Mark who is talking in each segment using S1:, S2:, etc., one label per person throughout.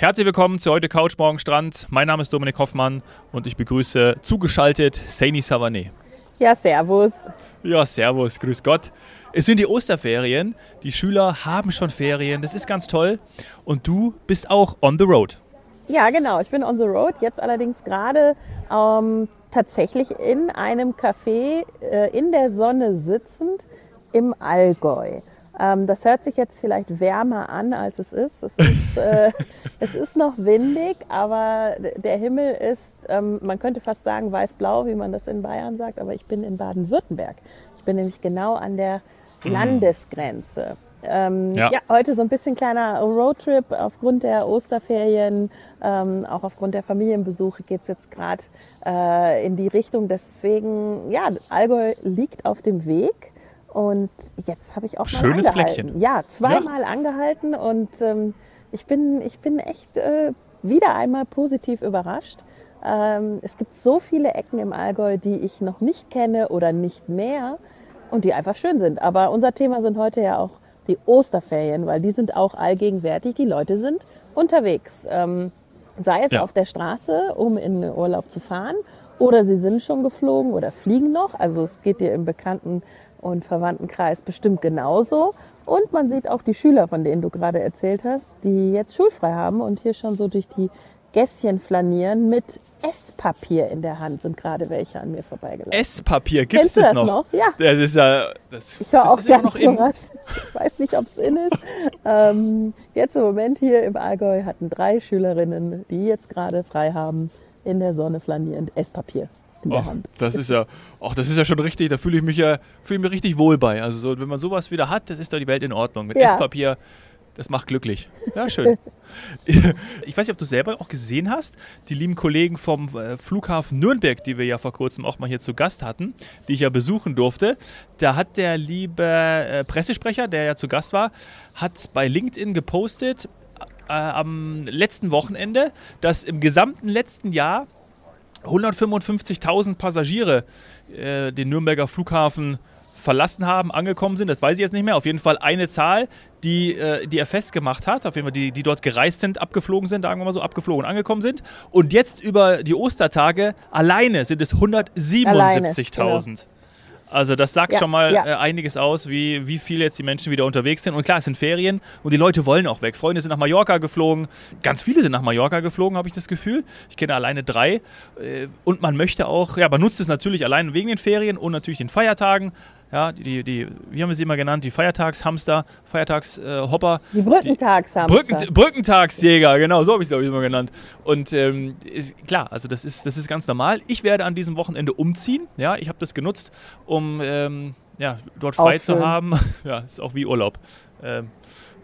S1: Herzlich willkommen zu heute Couch Morgen Strand. Mein Name ist Dominik Hoffmann und ich begrüße zugeschaltet Saini Savané.
S2: Ja, servus.
S1: Ja, servus, grüß Gott. Es sind die Osterferien, die Schüler haben schon Ferien, das ist ganz toll. Und du bist auch on the road.
S2: Ja, genau, ich bin on the road, jetzt allerdings gerade ähm, tatsächlich in einem Café äh, in der Sonne sitzend im Allgäu. Ähm, das hört sich jetzt vielleicht wärmer an, als es ist. Es ist, äh, es ist noch windig, aber der Himmel ist, ähm, man könnte fast sagen, weiß-blau, wie man das in Bayern sagt, aber ich bin in Baden-Württemberg. Ich bin nämlich genau an der mhm. Landesgrenze. Ähm, ja. ja. heute so ein bisschen kleiner Roadtrip aufgrund der Osterferien, ähm, auch aufgrund der Familienbesuche geht es jetzt gerade äh, in die Richtung. Deswegen, ja, Allgäu liegt auf dem Weg. Und jetzt habe ich auch
S1: Schönes
S2: mal
S1: angehalten. Fleckchen.
S2: Ja, zweimal ja. angehalten und ähm, ich, bin, ich bin echt äh, wieder einmal positiv überrascht. Ähm, es gibt so viele Ecken im Allgäu, die ich noch nicht kenne oder nicht mehr und die einfach schön sind. Aber unser Thema sind heute ja auch die Osterferien, weil die sind auch allgegenwärtig. Die Leute sind unterwegs. Ähm, sei es ja. auf der Straße, um in den Urlaub zu fahren, oder sie sind schon geflogen oder fliegen noch. Also es geht dir im Bekannten- und Verwandtenkreis bestimmt genauso. Und man sieht auch die Schüler, von denen du gerade erzählt hast, die jetzt schulfrei haben und hier schon so durch die Gässchen flanieren mit Esspapier in der Hand sind gerade welche an mir vorbeigelaufen.
S1: Esspapier, gibt es das, das noch? noch?
S2: Ja.
S1: Das ist ja. Das,
S2: ich war auch ganz überrascht. Ich weiß nicht, ob es in ist. ähm, jetzt im Moment hier im Allgäu hatten drei Schülerinnen, die jetzt gerade frei haben, in der Sonne flanierend Esspapier in der
S1: oh,
S2: Hand.
S1: Das ist ja, oh, das ist ja schon richtig, da fühle ich mich ja fühle mich richtig wohl bei. Also so, wenn man sowas wieder hat, das ist doch die Welt in Ordnung. Mit ja. Esspapier, das macht glücklich. Ja, schön. ich weiß nicht, ob du selber auch gesehen hast, die lieben Kollegen vom äh, Flughafen Nürnberg, die wir ja vor kurzem auch mal hier zu Gast hatten, die ich ja besuchen durfte. Da hat der liebe äh, Pressesprecher, der ja zu Gast war, hat bei LinkedIn gepostet, äh, am letzten Wochenende, dass im gesamten letzten Jahr 155.000 Passagiere äh, den Nürnberger Flughafen verlassen haben, angekommen sind. Das weiß ich jetzt nicht mehr. Auf jeden Fall eine Zahl, die, äh, die er festgemacht hat. Auf jeden Fall die, die dort gereist sind, abgeflogen sind, sagen wir mal so, abgeflogen und angekommen sind. Und jetzt über die Ostertage alleine sind es 177.000. Also das sagt ja, schon mal ja. äh, einiges aus, wie, wie viel jetzt die Menschen wieder unterwegs sind. Und klar, es sind Ferien und die Leute wollen auch weg. Freunde sind nach Mallorca geflogen, ganz viele sind nach Mallorca geflogen, habe ich das Gefühl. Ich kenne alleine drei. Äh, und man möchte auch, ja, man nutzt es natürlich allein wegen den Ferien und natürlich den Feiertagen. Ja, die, die, wie haben wir sie immer genannt? Die Feiertagshamster, Feiertagshopper.
S2: Äh, die Brückentagshamster.
S1: Brücken, Brückentagsjäger, genau, so habe ich es, glaube ich, immer genannt. Und ähm, ist, klar, also das ist, das ist ganz normal. Ich werde an diesem Wochenende umziehen. Ja, ich habe das genutzt, um ähm, ja, dort frei zu haben. Ja, ist auch wie Urlaub. Ähm,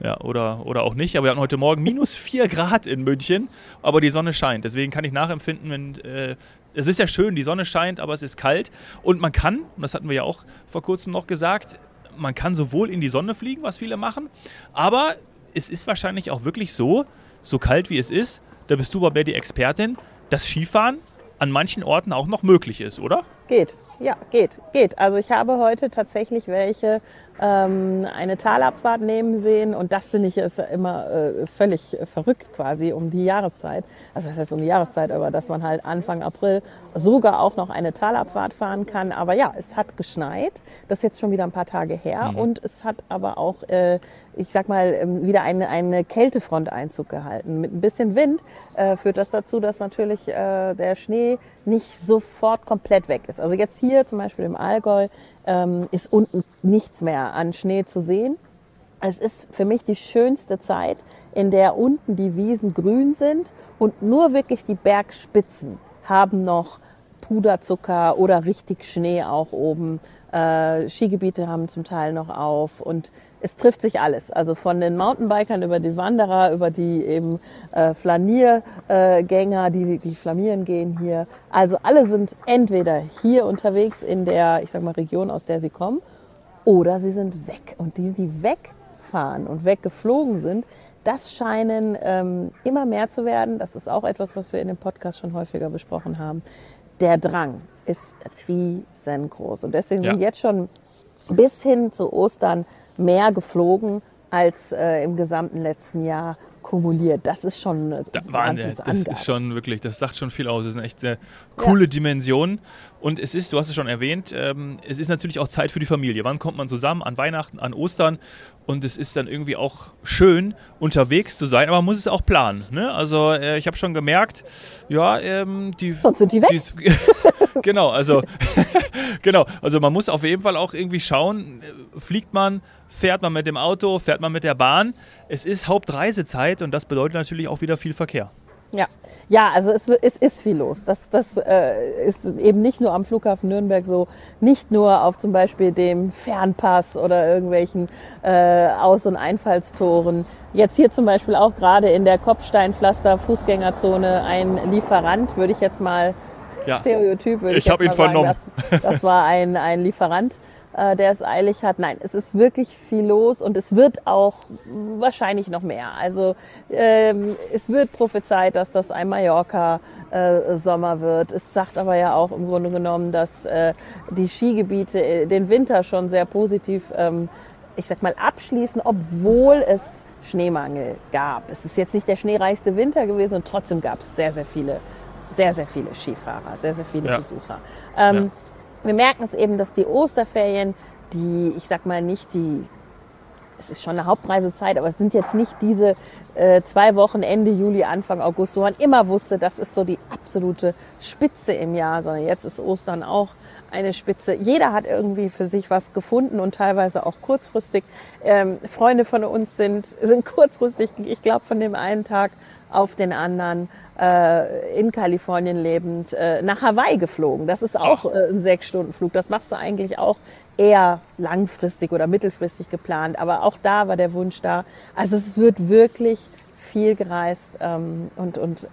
S1: ja, oder, oder auch nicht. Aber wir hatten heute Morgen minus 4 Grad in München, aber die Sonne scheint. Deswegen kann ich nachempfinden, wenn äh, es ist ja schön, die Sonne scheint, aber es ist kalt. Und man kann, und das hatten wir ja auch vor kurzem noch gesagt, man kann sowohl in die Sonne fliegen, was viele machen, aber es ist wahrscheinlich auch wirklich so, so kalt wie es ist, da bist du aber die Expertin, dass Skifahren an manchen Orten auch noch möglich ist, oder?
S2: Geht, ja, geht, geht. Also ich habe heute tatsächlich welche ähm, eine Talabfahrt nehmen sehen und das finde ich ist immer äh, völlig verrückt quasi um die Jahreszeit. Also das heißt um die Jahreszeit, aber dass man halt Anfang April sogar auch noch eine Talabfahrt fahren kann. Aber ja, es hat geschneit. Das ist jetzt schon wieder ein paar Tage her mhm. und es hat aber auch äh, ich sag mal, ähm, wieder eine, eine Kältefront Einzug gehalten. Mit ein bisschen Wind äh, führt das dazu, dass natürlich äh, der Schnee nicht sofort komplett weg ist. Also jetzt hier zum Beispiel im Allgäu ähm, ist unten nichts mehr an Schnee zu sehen. Es ist für mich die schönste Zeit, in der unten die Wiesen grün sind und nur wirklich die Bergspitzen haben noch Puderzucker oder richtig Schnee auch oben. Äh, Skigebiete haben zum Teil noch auf und es trifft sich alles. Also von den Mountainbikern über die Wanderer, über die eben äh, Flaniergänger, äh, die, die flamieren gehen hier. Also alle sind entweder hier unterwegs in der, ich sag mal, Region, aus der sie kommen, oder sie sind weg. Und die, die wegfahren und weggeflogen sind, das scheinen ähm, immer mehr zu werden. Das ist auch etwas, was wir in dem Podcast schon häufiger besprochen haben. Der Drang ist riesengroß. Und deswegen ja. sind jetzt schon bis hin zu Ostern mehr geflogen als äh, im gesamten letzten Jahr kumuliert. Das ist schon
S1: da, Das ist schon wirklich, das sagt schon viel aus. Das ist eine echt eine coole ja. Dimension. Und es ist, du hast es schon erwähnt, ähm, es ist natürlich auch Zeit für die Familie. Wann kommt man zusammen? An Weihnachten, an Ostern. Und es ist dann irgendwie auch schön, unterwegs zu sein, aber man muss es auch planen. Ne? Also äh, ich habe schon gemerkt, ja, ähm, die...
S2: Sonst sind die weg. Die,
S1: genau, also, genau, also man muss auf jeden Fall auch irgendwie schauen, äh, fliegt man, fährt man mit dem Auto, fährt man mit der Bahn. Es ist Hauptreisezeit und das bedeutet natürlich auch wieder viel Verkehr.
S2: Ja, ja, also es, es ist viel los. Das, das äh, ist eben nicht nur am Flughafen Nürnberg so, nicht nur auf zum Beispiel dem Fernpass oder irgendwelchen äh, Aus- und Einfallstoren. Jetzt hier zum Beispiel auch gerade in der Kopfsteinpflaster-Fußgängerzone ein Lieferant, würde ich jetzt mal ja. Stereotyp, würde
S1: ich, ich habe ihn sagen, vernommen.
S2: Das, das war ein, ein Lieferant äh, der es eilig hat. Nein, es ist wirklich viel los und es wird auch wahrscheinlich noch mehr. Also ähm, es wird prophezeit, dass das ein Mallorca äh, Sommer wird. Es sagt aber ja auch im Grunde genommen, dass äh, die Skigebiete äh, den Winter schon sehr positiv, ähm, ich sag mal, abschließen, obwohl es Schneemangel gab. Es ist jetzt nicht der schneereichste Winter gewesen und trotzdem gab es sehr, sehr viele, sehr, sehr viele Skifahrer, sehr, sehr viele ja. Besucher. Ähm, ja wir merken es eben, dass die Osterferien, die, ich sag mal nicht die, es ist schon eine Hauptreisezeit, aber es sind jetzt nicht diese äh, zwei Wochen Ende Juli, Anfang August, wo man immer wusste, das ist so die absolute Spitze im Jahr, sondern jetzt ist Ostern auch eine Spitze. Jeder hat irgendwie für sich was gefunden und teilweise auch kurzfristig. Ähm, Freunde von uns sind, sind kurzfristig, ich glaube, von dem einen Tag auf den anderen äh, in Kalifornien lebend äh, nach Hawaii geflogen. Das ist auch äh, ein Sechs-Stunden-Flug. Das machst du eigentlich auch eher langfristig oder mittelfristig geplant. Aber auch da war der Wunsch da. Also es wird wirklich viel gereist ähm, und, und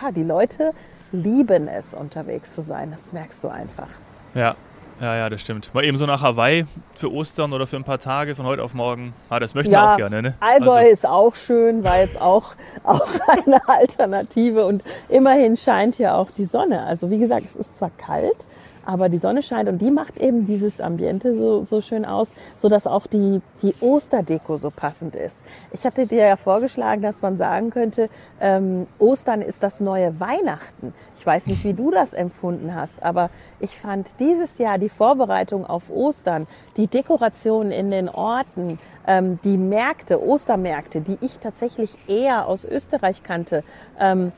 S2: ja, die Leute lieben es, unterwegs zu sein. Das merkst du einfach.
S1: Ja, ja, ja, das stimmt. Mal eben so nach Hawaii für Ostern oder für ein paar Tage von heute auf morgen. Ah, das möchten ja, wir auch gerne, ne?
S2: Allgäu also. ist auch schön, war jetzt auch, auch eine Alternative und immerhin scheint hier auch die Sonne. Also wie gesagt, es ist zwar kalt, aber die Sonne scheint und die macht eben dieses Ambiente so, so schön aus, sodass auch die, die Osterdeko so passend ist. Ich hatte dir ja vorgeschlagen, dass man sagen könnte, ähm, Ostern ist das neue Weihnachten. Ich weiß nicht, wie du das empfunden hast, aber ich fand dieses Jahr die Vorbereitung auf Ostern, die Dekoration in den Orten, ähm, die Märkte, Ostermärkte, die ich tatsächlich eher aus Österreich kannte, ähm,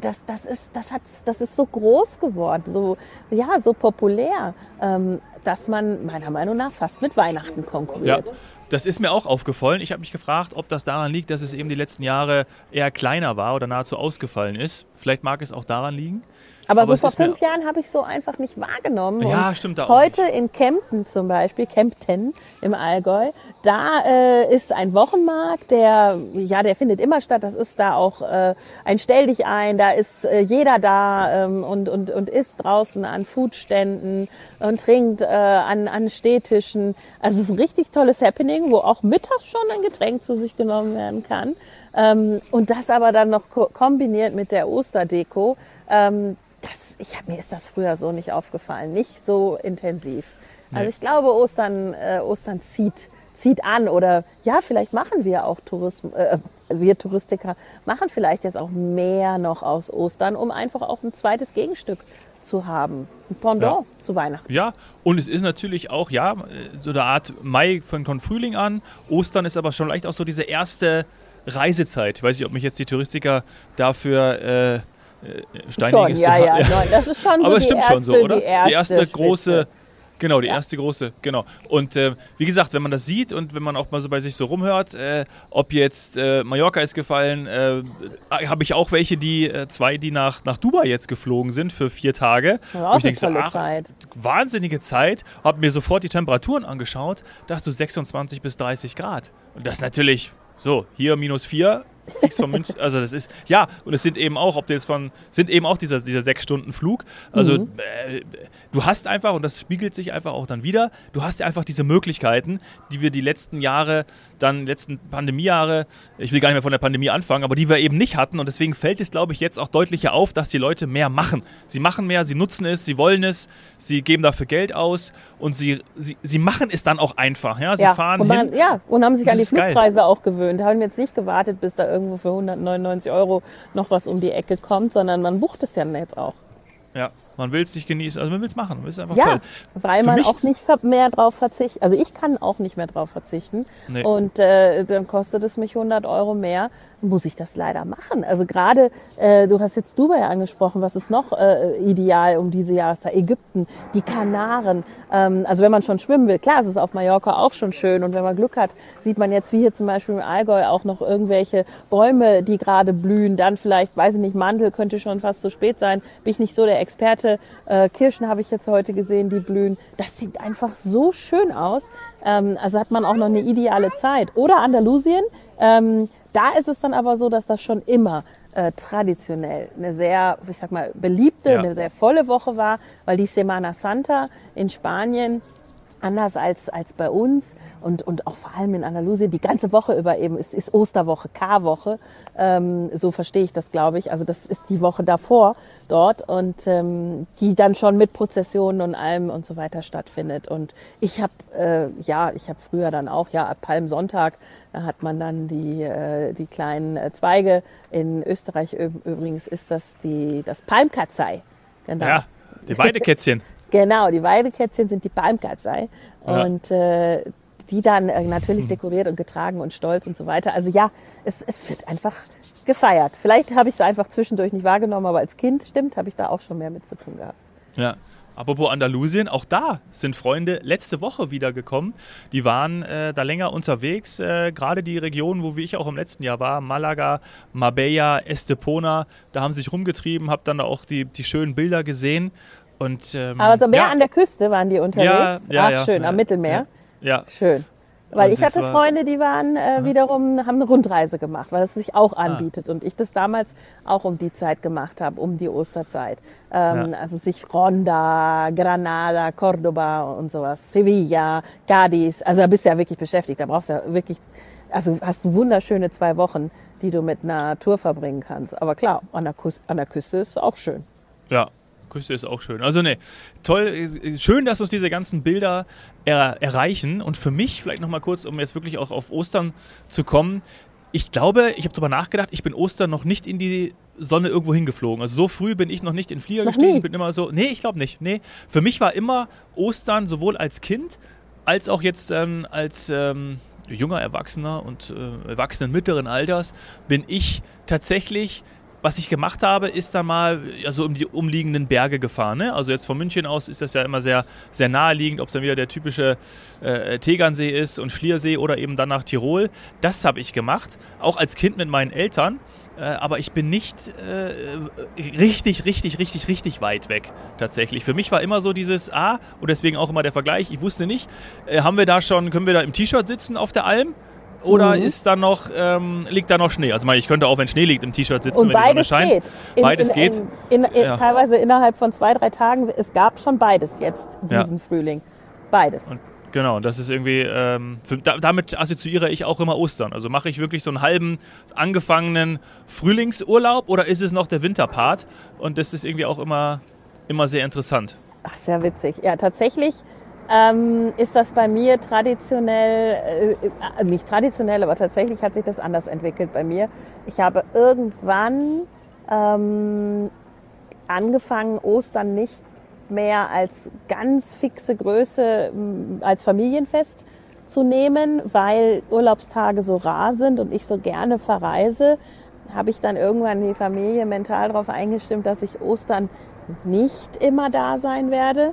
S2: das, das, ist, das, hat, das ist so groß geworden, so, ja, so populär, ähm, dass man meiner Meinung nach fast mit Weihnachten konkurriert.
S1: Ja. Das ist mir auch aufgefallen. Ich habe mich gefragt, ob das daran liegt, dass es eben die letzten Jahre eher kleiner war oder nahezu ausgefallen ist. Vielleicht mag es auch daran liegen.
S2: Aber, Aber so vor fünf Jahren habe ich so einfach nicht wahrgenommen.
S1: Ja, Und stimmt
S2: auch. Heute nicht. in Kempten zum Beispiel, Kempten im Allgäu, da äh, ist ein Wochenmarkt, der, ja, der findet immer statt. Das ist da auch ein Stell dich ein, da ist äh, jeder da ähm, und, und, und isst draußen an Foodständen und trinkt äh, an, an Stehtischen. Also es ist ein richtig tolles Happening, wo auch mittags schon ein Getränk zu sich genommen werden kann. Ähm, und das aber dann noch ko kombiniert mit der Osterdeko. Ähm, ich hab, mir ist das früher so nicht aufgefallen, nicht so intensiv. Nee. Also ich glaube, Ostern, äh, Ostern zieht, zieht an oder ja, vielleicht machen wir auch Tourismus, äh, also wir Touristiker machen vielleicht jetzt auch mehr noch aus Ostern, um einfach auch ein zweites Gegenstück zu haben. Ein Pendant ja. zu Weihnachten.
S1: Ja, und es ist natürlich auch, ja, so eine Art Mai von, von Frühling an. Ostern ist aber schon leicht auch so diese erste Reisezeit. Ich weiß nicht, ob mich jetzt die Touristiker dafür äh,
S2: äh, Steiniges schon, ja, ja, ja. Nein, das ist schon so
S1: Aber es stimmt
S2: erste,
S1: schon so, oder?
S2: Die erste,
S1: die erste große. Genau, die ja. erste große, genau. Und äh, wie gesagt, wenn man das sieht und wenn man auch mal so bei sich so rumhört, äh, ob jetzt äh, Mallorca ist gefallen, äh, habe ich auch welche, die äh, zwei, die nach, nach Dubai jetzt geflogen sind für vier Tage.
S2: Das war auch ich eine tolle.
S1: Wahnsinnige Zeit. Habe mir sofort die Temperaturen angeschaut, da hast du 26 bis 30 Grad. Und das natürlich so, hier minus 4, fliegst von München. Also das ist, ja, und es sind eben auch, ob du von, sind eben auch dieser, dieser sechs Stunden Flug. Also mhm. äh, du hast einfach, und das spiegelt sich einfach auch dann wieder, du hast ja einfach diese Möglichkeiten, die wir die letzten Jahre dann letzten Pandemiejahre, ich will gar nicht mehr von der Pandemie anfangen, aber die wir eben nicht hatten. Und deswegen fällt es, glaube ich, jetzt auch deutlicher auf, dass die Leute mehr machen. Sie machen mehr, sie nutzen es, sie wollen es, sie geben dafür Geld aus und sie, sie, sie machen es dann auch einfach. Ja, sie
S2: ja,
S1: fahren
S2: man,
S1: hin.
S2: Ja, und haben sich an die Flugpreise geil. auch gewöhnt, haben jetzt nicht gewartet, bis da irgendwo für 199 Euro noch was um die Ecke kommt, sondern man bucht es ja jetzt auch.
S1: Ja, man will es nicht genießen, also man will es machen. Ist einfach
S2: Ja,
S1: toll.
S2: weil
S1: Für
S2: man auch nicht mehr drauf verzichtet. Also ich kann auch nicht mehr drauf verzichten.
S1: Nee.
S2: Und äh, dann kostet es mich 100 Euro mehr, muss ich das leider machen. Also gerade, äh, du hast jetzt Dubai angesprochen, was ist noch äh, ideal um diese Jahreszeit? Ägypten, die Kanaren. Ähm, also wenn man schon schwimmen will, klar, es ist auf Mallorca auch schon schön. Und wenn man Glück hat, sieht man jetzt wie hier zum Beispiel im Allgäu auch noch irgendwelche Bäume, die gerade blühen. Dann vielleicht, weiß ich nicht, Mandel könnte schon fast zu spät sein. Bin ich nicht so der Experte. Äh, Kirschen habe ich jetzt heute gesehen, die blühen. Das sieht einfach so schön aus. Ähm, also hat man auch noch eine ideale Zeit. Oder Andalusien. Ähm, da ist es dann aber so, dass das schon immer äh, traditionell eine sehr, ich sag mal, beliebte,
S1: Ja.
S2: eine sehr volle Woche war, weil die Semana Santa in Spanien anders als, als bei uns und, und auch vor allem in Andalusien die ganze Woche über eben, es ist Osterwoche, Karwoche, ähm, so verstehe ich das, glaube ich. Also das ist die Woche davor dort und ähm, die dann schon mit Prozessionen und allem und so weiter stattfindet. Und ich habe, äh, ja, ich habe früher dann auch, ja, ab Palmsonntag, da hat man dann die, äh, die kleinen äh, Zweige. In Österreich üb- übrigens ist das die, das Palmkatzei. Genau.
S1: Ja, die Weidekätzchen.
S2: Genau, die Weidekätzchen sind die Palmkatzei.
S1: Ja.
S2: Und äh, die dann äh, natürlich dekoriert und getragen und stolz und so weiter. Also ja, es, es wird einfach gefeiert. Vielleicht habe ich es einfach zwischendurch nicht wahrgenommen, aber als Kind, stimmt, habe ich da auch schon mehr mit zu tun gehabt.
S1: Ja. Apropos Andalusien, auch da sind Freunde letzte Woche wiedergekommen. Die waren äh, da länger unterwegs. Äh, Gerade die Region, wo wie ich auch im letzten Jahr war, Malaga, Marbella, Estepona, da haben sie sich rumgetrieben, habe dann auch die, die schönen Bilder gesehen. Und, ähm,
S2: Aber so mehr
S1: ja,
S2: an der Küste waren die unterwegs.
S1: Ja, ja,
S2: Ach, schön, am Mittelmeer.
S1: Ja,
S2: Schön. Weil
S1: Und
S2: ich hatte
S1: war-
S2: Freunde, die waren äh, wiederum, haben eine Rundreise gemacht, weil es sich auch
S1: Ah.
S2: anbietet. Und ich das damals auch um die Zeit gemacht habe, um die Osterzeit. Ähm,
S1: Ja.
S2: Also sich Ronda, Granada, Cordoba und sowas, Sevilla, Cadiz. Also da bist du ja wirklich beschäftigt. Da brauchst du ja wirklich, also hast du wunderschöne zwei Wochen, die du mit einer Tour verbringen kannst. Aber klar, an der, Küste, an der Küste ist es auch schön.
S1: Ja, Küste ist auch schön. Also ne, toll, schön, dass uns diese ganzen Bilder er, erreichen. Und für mich, vielleicht nochmal kurz, um jetzt wirklich auch auf Ostern zu kommen, ich glaube, ich habe darüber nachgedacht, ich bin Ostern noch nicht in die Sonne irgendwo hingeflogen. Also so früh bin ich noch nicht in Flieger
S2: Noch
S1: gestiegen.
S2: nie?
S1: Ich bin immer so, nee, ich glaube nicht. Nee, für mich war immer Ostern sowohl als Kind als auch jetzt ähm, als ähm, junger Erwachsener und äh, Erwachsenen mittleren Alters bin ich tatsächlich was ich gemacht habe, ist da mal also um die umliegenden Berge gefahren. Ne? Also jetzt von München aus ist das ja immer sehr, sehr naheliegend, ob es dann wieder der typische äh, Tegernsee ist und Schliersee oder eben dann nach Tirol. Das habe ich gemacht, auch als Kind mit meinen Eltern. Äh, aber ich bin nicht äh, richtig, richtig, richtig, richtig weit weg tatsächlich. Für mich war immer so dieses A und deswegen auch immer der Vergleich. Ich wusste nicht, äh, haben wir da schon, können wir da im T-Shirt sitzen auf der Alm? Oder
S2: Mhm.
S1: ist da noch, ähm, liegt da noch Schnee? Also ich könnte auch, wenn Schnee liegt, im T-Shirt sitzen,
S2: Und
S1: wenn die Sonne
S2: beides
S1: scheint.
S2: geht. In-
S1: Beides
S2: in,
S1: geht.
S2: In,
S1: Ja.
S2: Teilweise innerhalb von zwei, drei Tagen. Es gab schon beides jetzt,
S1: Ja.
S2: diesen Frühling. Beides.
S1: Und genau, das ist irgendwie, ähm, für, da, damit assoziiere ich auch immer Ostern. Also mache ich wirklich so einen halben angefangenen Frühlingsurlaub oder ist es noch der Winterpart? Und das ist irgendwie auch immer, immer sehr interessant.
S2: Ach, sehr witzig. Ja, tatsächlich ähm, ist das bei mir traditionell, äh, nicht traditionell, aber tatsächlich hat sich das anders entwickelt bei mir. Ich habe irgendwann ähm, angefangen, Ostern nicht mehr als ganz fixe Größe als Familienfest zu nehmen, weil Urlaubstage so rar sind und ich so gerne verreise, habe ich dann irgendwann die Familie mental darauf eingestimmt, dass ich Ostern nicht immer da sein werde.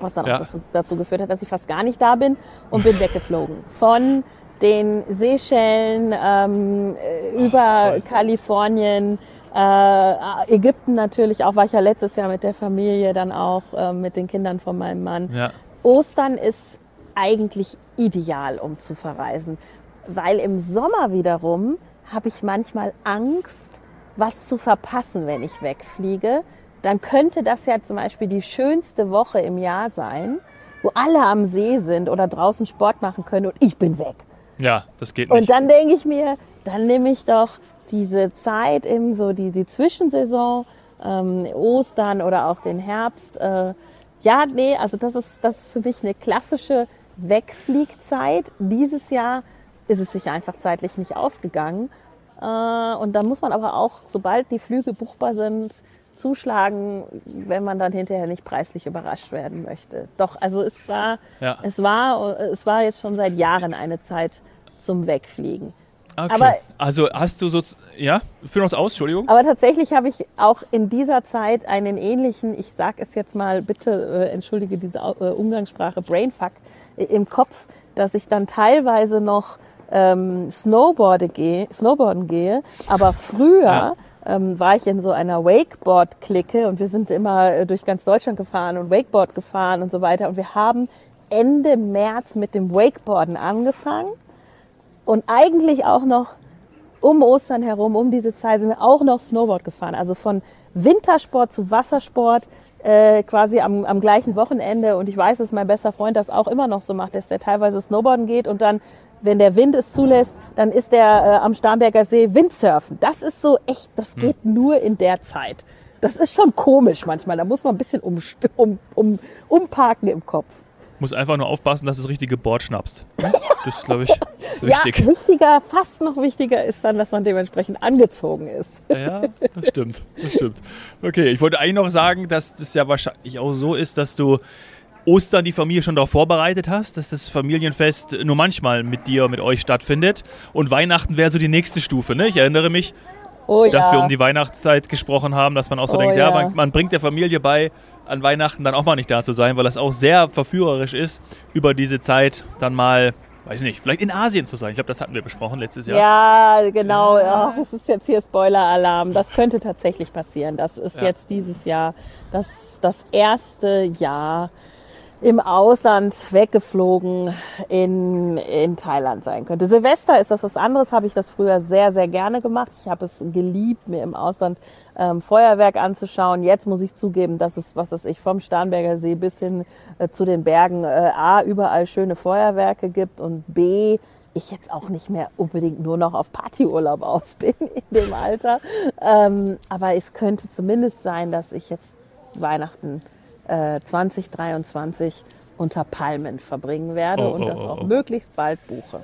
S2: Was dann
S1: Ja.
S2: auch dazu, geführt hat, dass ich fast gar nicht da bin und bin weggeflogen. Von den Seychellen ähm, äh, über
S1: toll.
S2: Kalifornien, äh, Ägypten natürlich auch, war ich ja letztes Jahr mit der Familie, dann auch äh, mit den Kindern von meinem Mann.
S1: Ja,
S2: Ostern ist eigentlich ideal, um zu verreisen, weil im Sommer wiederum habe ich manchmal Angst, was zu verpassen, wenn ich wegfliege. Dann könnte das ja zum Beispiel die schönste Woche im Jahr sein, wo alle am See sind oder draußen Sport machen können und ich bin weg.
S1: ja das geht
S2: Und
S1: nicht.
S2: dann denke ich mir, dann nehme ich doch diese Zeit, eben so die, die Zwischensaison, ähm, Ostern oder auch den Herbst. Äh, ja, nee, also das ist, das ist für mich eine klassische Wegfliegzeit. Dieses Jahr ist es sich einfach zeitlich nicht ausgegangen. Äh, und da muss man aber auch, sobald die Flüge buchbar sind, zuschlagen, wenn man dann hinterher nicht preislich überrascht werden möchte. Doch, also es war,
S1: Ja.
S2: es war, es war jetzt schon seit Jahren eine Zeit zum Wegfliegen.
S1: Okay.
S2: Aber-
S1: also hast du so, ja, führ noch aus, Entschuldigung.
S2: Aber tatsächlich habe ich auch in dieser Zeit einen ähnlichen, ich sage es jetzt mal, bitte äh, entschuldige diese äh, Umgangssprache, Brainfuck äh, im Kopf, dass ich dann teilweise noch ähm, Snowboarde gehe, Snowboarden gehe. Aber früher
S1: Ja.
S2: Ähm, war ich in so einer Wakeboard-Clique und wir sind immer äh, durch ganz Deutschland gefahren und Wakeboard gefahren und so weiter. Und wir haben Ende März mit dem Wakeboarden angefangen und eigentlich auch noch um Ostern herum, um diese Zeit sind wir auch noch Snowboard gefahren. Also von Wintersport zu Wassersport äh, quasi am, am gleichen Wochenende. Und ich weiß, dass mein bester Freund das auch immer noch so macht, dass der teilweise Snowboarden geht und dann, wenn der Wind es zulässt, dann ist der äh, am Starnberger See Windsurfen. Das ist so echt, das geht nur in der Zeit. Das ist schon komisch manchmal. Da muss man ein bisschen um, um, um, umparken im Kopf.
S1: Muss einfach nur aufpassen, dass du das richtige Board schnappst. Das glaube ich ist wichtig.
S2: Ja, wichtiger, fast noch wichtiger ist dann, dass man dementsprechend angezogen ist.
S1: Ja, das stimmt. Das stimmt. Okay, ich wollte eigentlich noch sagen, dass das ja wahrscheinlich auch so ist, dass du Ostern die Familie schon darauf vorbereitet hast, dass das Familienfest nur manchmal mit dir, mit euch stattfindet. Und Weihnachten wäre so die nächste Stufe. Ne? Ich erinnere mich,
S2: Oh ja.
S1: dass wir um die Weihnachtszeit gesprochen haben, dass man auch so
S2: Oh
S1: denkt, ja,
S2: ja.
S1: man, man bringt der Familie bei, an Weihnachten dann auch mal nicht da zu sein, weil das auch sehr verführerisch ist, über diese Zeit dann mal, weiß nicht, vielleicht in Asien zu sein. Ich glaube, das hatten wir besprochen letztes Jahr.
S2: Ja, genau. Ach, es ist jetzt hier Spoiler-Alarm. Das könnte tatsächlich passieren. Das ist
S1: Ja.
S2: jetzt dieses Jahr das, das erste Jahr im Ausland weggeflogen in, in Thailand sein könnte. Silvester ist das was anderes, habe ich das früher sehr, sehr gerne gemacht. Ich habe es geliebt, mir im Ausland ähm, Feuerwerk anzuschauen. Jetzt muss ich zugeben, dass es, was weiß ich, vom Starnberger See bis hin äh, zu den Bergen äh, A, überall schöne Feuerwerke gibt und B, ich jetzt auch nicht mehr unbedingt nur noch auf Partyurlaub aus bin in dem Alter. Ähm, aber es könnte zumindest sein, dass ich jetzt Weihnachten äh, 2023 unter Palmen verbringen werde
S1: Oh,
S2: und
S1: oh,
S2: das
S1: oh,
S2: auch
S1: oh.
S2: möglichst bald buche.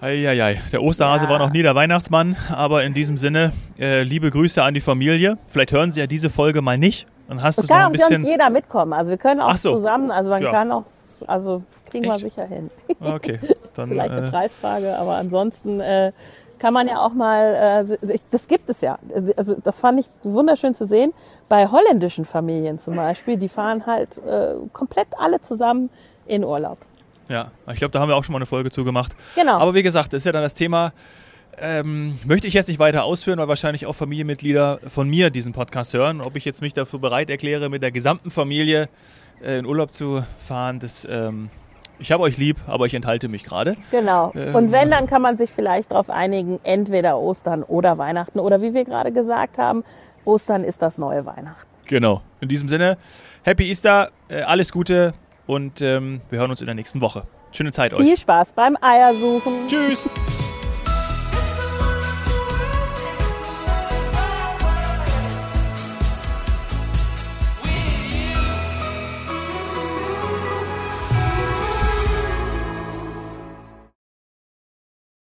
S1: Eieiei, der Osterhase
S2: Ja.
S1: war noch nie der Weihnachtsmann, aber in diesem Sinne, äh, liebe Grüße an die Familie. Vielleicht hören Sie ja diese Folge mal nicht. Dann hast du
S2: Es
S1: noch
S2: kann
S1: ein bisschen.
S2: jeder mitkommen. Also wir können auch
S1: so.
S2: zusammen, also man
S1: Ja.
S2: kann auch, also kriegen wir
S1: Echt?
S2: sicher hin.
S1: Okay, dann.
S2: Vielleicht eine
S1: Äh,
S2: Preisfrage, aber ansonsten äh, kann man ja auch mal, äh, das gibt es ja. Also das fand ich wunderschön zu sehen. Bei holländischen Familien zum Beispiel, die fahren halt äh, komplett alle zusammen in Urlaub.
S1: ja, ich glaube, da haben wir auch schon mal eine Folge zu gemacht.
S2: Genau.
S1: Aber wie gesagt, das ist ja dann das Thema. Ähm, möchte ich jetzt nicht weiter ausführen, weil wahrscheinlich auch Familienmitglieder von mir diesen Podcast hören. Ob ich jetzt mich dafür bereit erkläre, mit der gesamten Familie äh, in Urlaub zu fahren, das. Ähm, ich habe euch lieb, aber ich enthalte mich gerade.
S2: Genau.
S1: Ähm,
S2: Und wenn, dann kann man sich vielleicht darauf einigen, entweder Ostern oder Weihnachten. Oder wie wir gerade gesagt haben, Ostern ist das neue Weihnachten.
S1: Genau. In diesem Sinne, Happy Easter, äh, alles Gute und ähm, wir hören uns in der nächsten Woche. Schöne Zeit euch.
S2: Viel Spaß beim Eiersuchen.
S1: Tschüss.